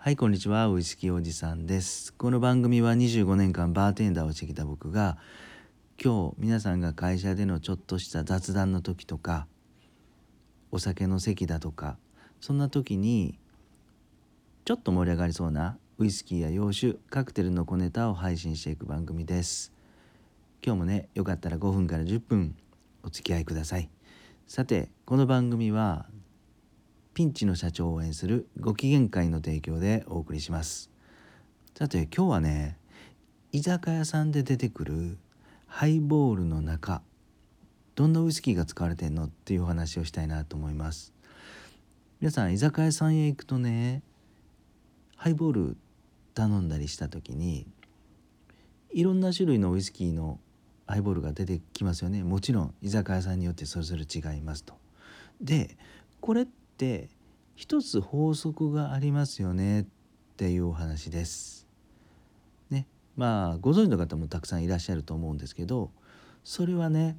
はいこんにちは。ウイスキーおじさんです。この番組は25年間バーテンダーをしてきた僕が今日皆さんが会社でのちょっとした雑談の時とかお酒の席だとかそんな時にちょっと盛り上がりそうなウイスキーや洋酒カクテルの小ネタを配信していく番組です。今日もねよかったら5分から10分お付き合いください。さてこの番組はピンチの社長を応援するご機嫌会の提供でお送りします。さて今日はね居酒屋さんで出てくるハイボールの中どんなウイスキーが使われてんの？っていうお話をしたいなと思います。皆さん居酒屋さんへ行くとねハイボール頼んだりした時にいろんな種類のウイスキーのハイボールが出てきますよね。もちろん居酒屋さんによってそれぞれ違いますと。でこれって一つ法則がありますよねっていうお話です。ねまあご存知の方もたくさんいらっしゃると思うんですけどそれはね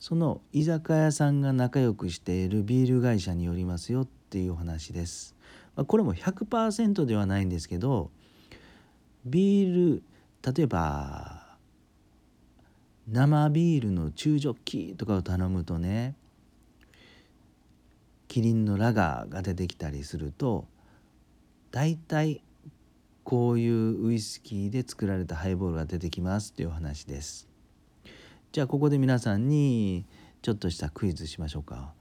その居酒屋さんが仲良くしているビール会社によりますよっていうお話です。まあ、これも100%ではないんですけどビール例えば生ビールの中ジョッキとかを頼むとねキリンのラガーが出てきたりすると大体こういうウイスキーで作られたハイボールが出てきますという話です。じゃあここで皆さんにちょっとしたクイズしましょうか。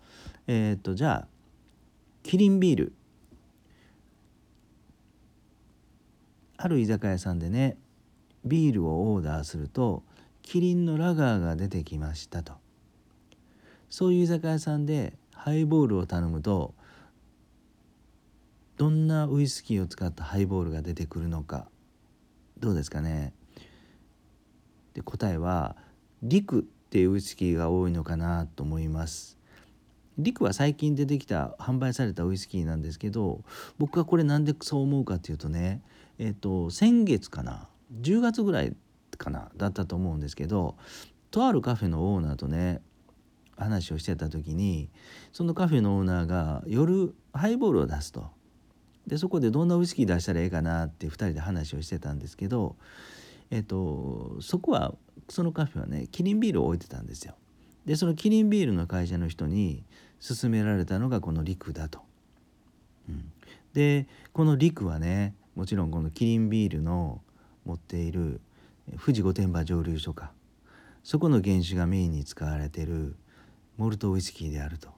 えっ、ー、とじゃあキリンビールある居酒屋さんでねビールをオーダーするとキリンのラガーが出てきましたとそういう居酒屋さんでハイボールを頼むとどんなウイスキーを使ったハイボールが出てくるのかどうですかね？で答えはリクっていうウイスキーが多いのかなと思います。リクは最近出てきた販売されたウイスキーなんですけど僕はこれなんでそう思うかっていうとねえっ、と先月かな10月ぐらいかなだったと思うんですけどとあるカフェのオーナーとね話をしてた時にそのカフェのオーナーが夜ハイボールを出すとでそこでどんなウイスキー出したらええかなって2人で話をしてたんですけど、えっと、そこはそのカフェはねキリンビールを置いてたんですよ。でそのキリンビールの会社の人に勧められたのがこのリクだと。うん、でこのリクはねもちろんこのキリンビールの持っている富士御殿場蒸留所かそこの原酒がメインに使われてるモルトウイスキーであると、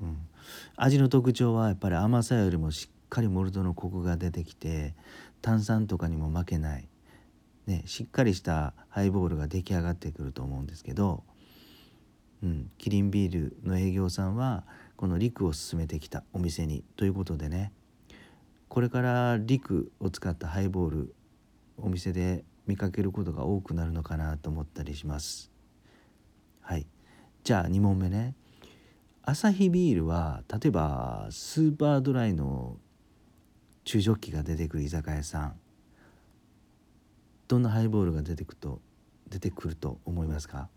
うん、味の特徴はやっぱり甘さよりもしっかりモルトのコクが出てきて炭酸とかにも負けない、ね、しっかりしたハイボールが出来上がってくると思うんですけど、うん、キリンビールの営業さんはこのリクを勧めてきたお店にということでね。これからリクを使ったハイボールお店で見かけることが多くなるのかなと思ったりします。はい。じゃあ2問目ね。アサヒビールは例えばスーパードライの中ジョッキが出てくる居酒屋さん。どんなハイボールが出てくると出てくると思いますか？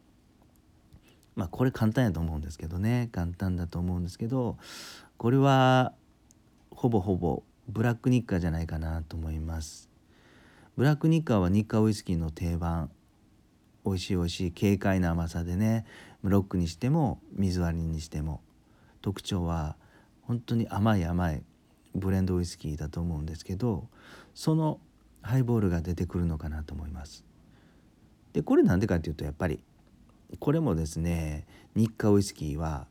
まあこれ簡単やと思うんですけどね。簡単だと思うんですけどこれはほぼほぼブラックニッカじゃないかなと思います。ブラックニッカーは日課ウイスキーの定番。美味しい美味しい軽快な甘さでね。ロックにしても水割りにしても特徴は本当に甘い甘いブレンドウイスキーだと思うんですけどそのハイボールが出てくるのかなと思います。でこれなんでかっていうとやっぱりこれもですね日課ウイスキーは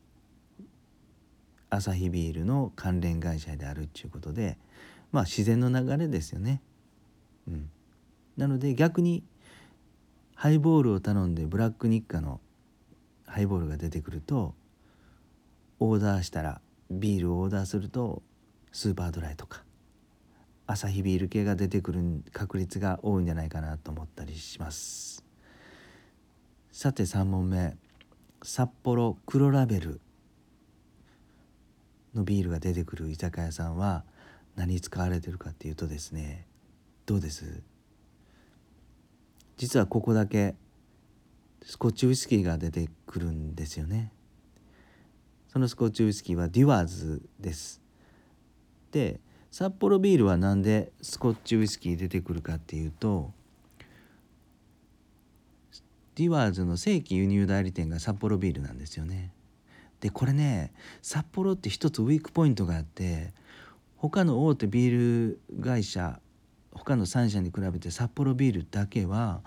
アサヒビールの関連会社であるっていうことでまあ自然の流れですよね。うん、なので逆にハイボールを頼んでブラック日課のハイボールが出てくるとオーダーしたらビールをオーダーするとスーパードライとかアサヒビール系が出てくる確率が多いんじゃないかなと思ったりします。さて3問目。札幌黒ラベルのビールが出てくる居酒屋さんは何使われてるかっていうとですねどうです？実はここだけスコッチウイスキーが出てくるんですよねそのスコッチウイスキーはデュワーズですで札幌ビールは何でスコッチウイスキー出てくるかっていうとディワーズの正規輸入代理店が札幌ビールなんですよね。でこれね札幌って一つウィークポイントがあって他の大手ビール会社他の3社に比べて札幌ビールだけは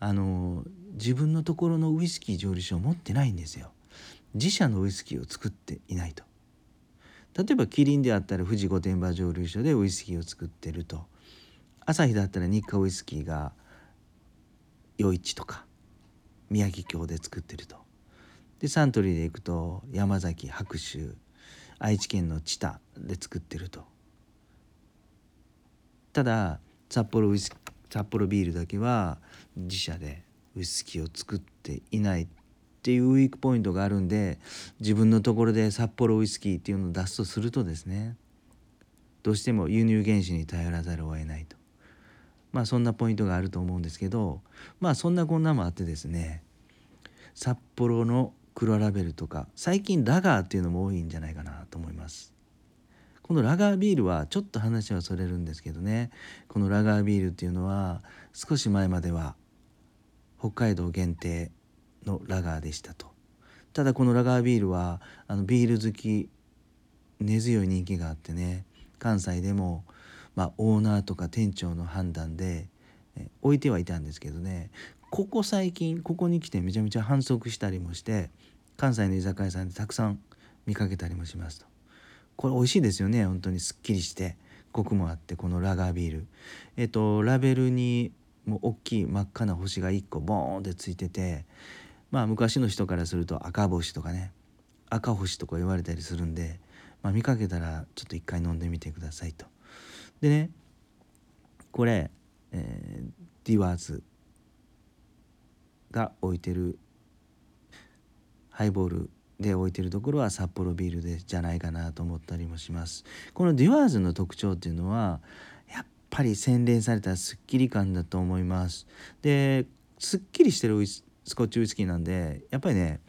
あの自分のところのウイスキー蒸留所を持ってないんですよ。自社のウイスキーを作っていないと。例えばキリンであったら富士御殿場蒸留所でウイスキーを作ってると。朝日だったら日課ウイスキーが余市とか宮城郷で作ってると。でサントリーで行くと山崎白州愛知県の知多で作ってると。ただ札幌ウイス札幌ビールだけは自社でウイスキーを作っていないっていうウィークポイントがあるんで自分のところで札幌ウイスキーっていうのを出すとするとですねどうしても輸入原資に頼らざるを得ないとまあそんなポイントがあると思うんですけどまあそんなこんなもあってですね札幌の黒ラベルとか最近ラガーっていうのも多いんじゃないかなと思います。このラガービールはちょっと話はそれるんですけどねこのラガービールっていうのは少し前までは北海道限定のラガーでしたと。ただこのラガービールはあのビール好き根強い人気があってね関西でも、まあ、オーナーとか店長の判断でえ置いてはいたんですけどね。ここ最近ここに来てめちゃめちゃ反則したりもして関西の居酒屋さんでたくさん見かけたりもしますと。これ美味しいですよね本当に。すっきりしてコクもあってこのラガービール。えっとラベルにもう大きい真っ赤な星が1個ボーンってついててまあ昔の人からすると赤星とかね赤星とか言われたりするんで、まあ、見かけたらちょっと一回飲んでみてくださいと。でねこれ、えー、デュワーズが置いてるハイボールで置いてるところはサッポロビールでじゃないかなと思ったりもしますこのデュワーズの特徴っていうのはぱり洗練されたすっきり感だと思います。ですっきりしてるスコッチウイスキーなんでやっぱりね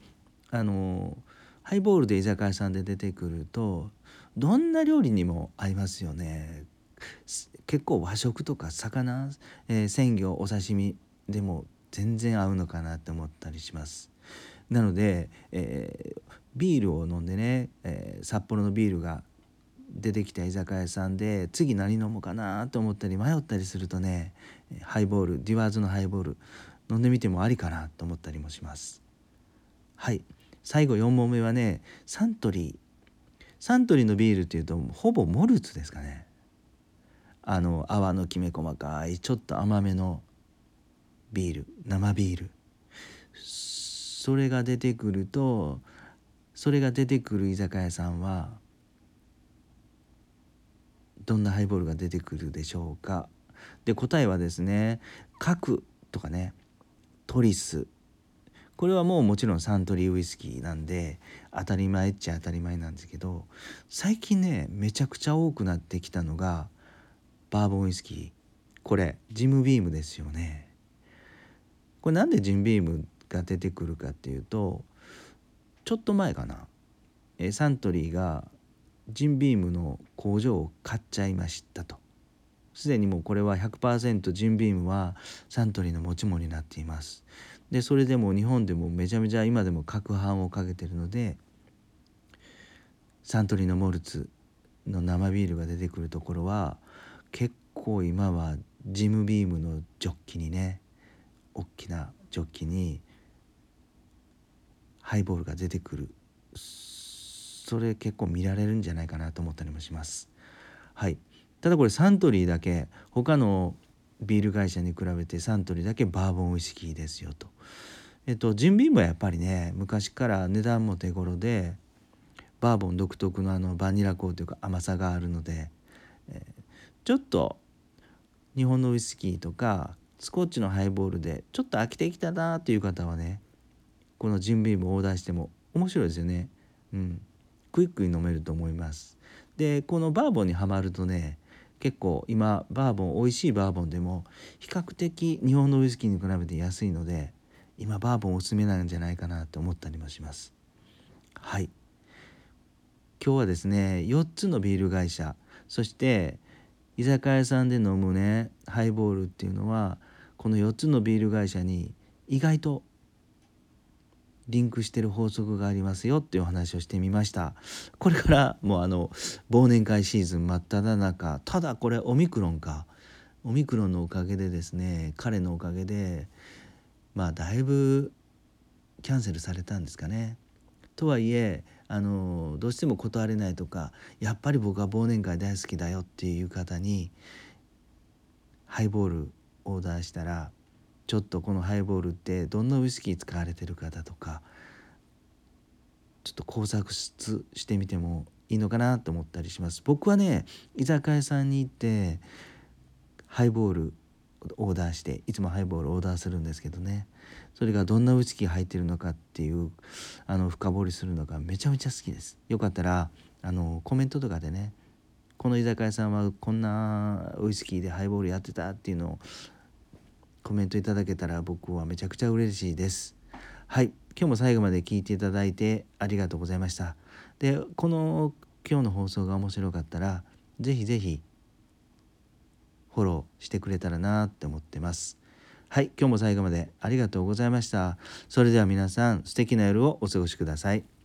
あのハイボールで居酒屋さんで出てくるとどんな料理にも合いますよね。結構和食とか魚、えー、鮮魚お刺身でも全然合うのかなって思ったりします。なので、えー、ビールを飲んでね、えー、札幌のビールが出てきた居酒屋さんで次何飲もうかなと思ったり迷ったりするとねハイボールディワーズのハイボール飲んでみてもありかなと思ったりもします。はい。最後4問目はねサントリー。サントリーのビールっていうとほぼモルツですかね。あの泡のきめ細かいちょっと甘めのビール生ビール。それが出てくるとそれが出てくる居酒屋さんはどんなハイボールが出てくるでしょうか？で答えはですね核とかねトリス。これはもうもちろんサントリーウイスキーなんで当たり前っちゃ当たり前なんですけど最近ねめちゃくちゃ多くなってきたのがバーボンウイスキー。これジムビームですよね。これなんでジムビームが出てくるかっていうとちょっと前かな。えサントリーがジンビームの工場を買っちゃいましたと。すでにもうこれは100%ジンビームはサントリーの持ち物になっています。でそれでも日本でもめちゃめちゃ今でも攪拌をかけてるのでサントリーのモルツの生ビールが出てくるところは結構今はジムビームのジョッキにね大きなジョッキにハイボールが出てくるそれ結構見られるんじゃないかなと思ったりもします。はい。ただこれサントリーだけ他のビール会社に比べてサントリーだけバーボンウイスキーですよと。えっとジンビームはやっぱりね昔から値段も手頃でバーボン独特のあのバニラ香というか甘さがあるので、えー、ちょっと日本のウイスキーとかスコッチのハイボールでちょっと飽きてきたなっていう方はねこのジンビームをオーダーしても面白いですよね。うん、クイックに飲めると思います。でこのバーボンにはまるとね結構今バーボン美味しいバーボンでも比較的日本のウイスキーに比べて安いので今バーボンおすすめなんじゃないかなと思ったりもします。はい今日はですね4つのビール会社そして居酒屋さんで飲むねハイボールっていうのはこの4つのビール会社に意外とリンクしてる法則がありますよっていうお話をしてみましたこれからもうあの忘年会シーズン真っ只中ただこれオミクロンかオミクロンのおかげでですね彼のおかげでまあだいぶキャンセルされたんですかね。とはいえあのどうしても断れないとかやっぱり僕は忘年会大好きだよっていう方にハイボールオーダーしたらちょっとこのハイボールってどんなウイスキー使われてるかだとかちょっと工作してみてもいいのかなと思ったりします。僕はね居酒屋さんに行ってハイボールオーダーしていつもハイボールオーダーするんですけどね。それがどんなウイスキー入ってるのかっていうあの深掘りするのがめちゃめちゃ好きです。よかったらあのコメントとかでねこの居酒屋さんはこんなウイスキーでハイボールやってたっていうのをコメントいただけたら僕はめちゃくちゃ嬉しいです。はい。今日も最後まで聞いていただいてありがとうございました。でこの今日の放送が面白かったら是非是非フォローしてくれたらなって思ってます。はい。今日も最後までありがとうございました。それでは皆さん素敵な夜をお過ごしください。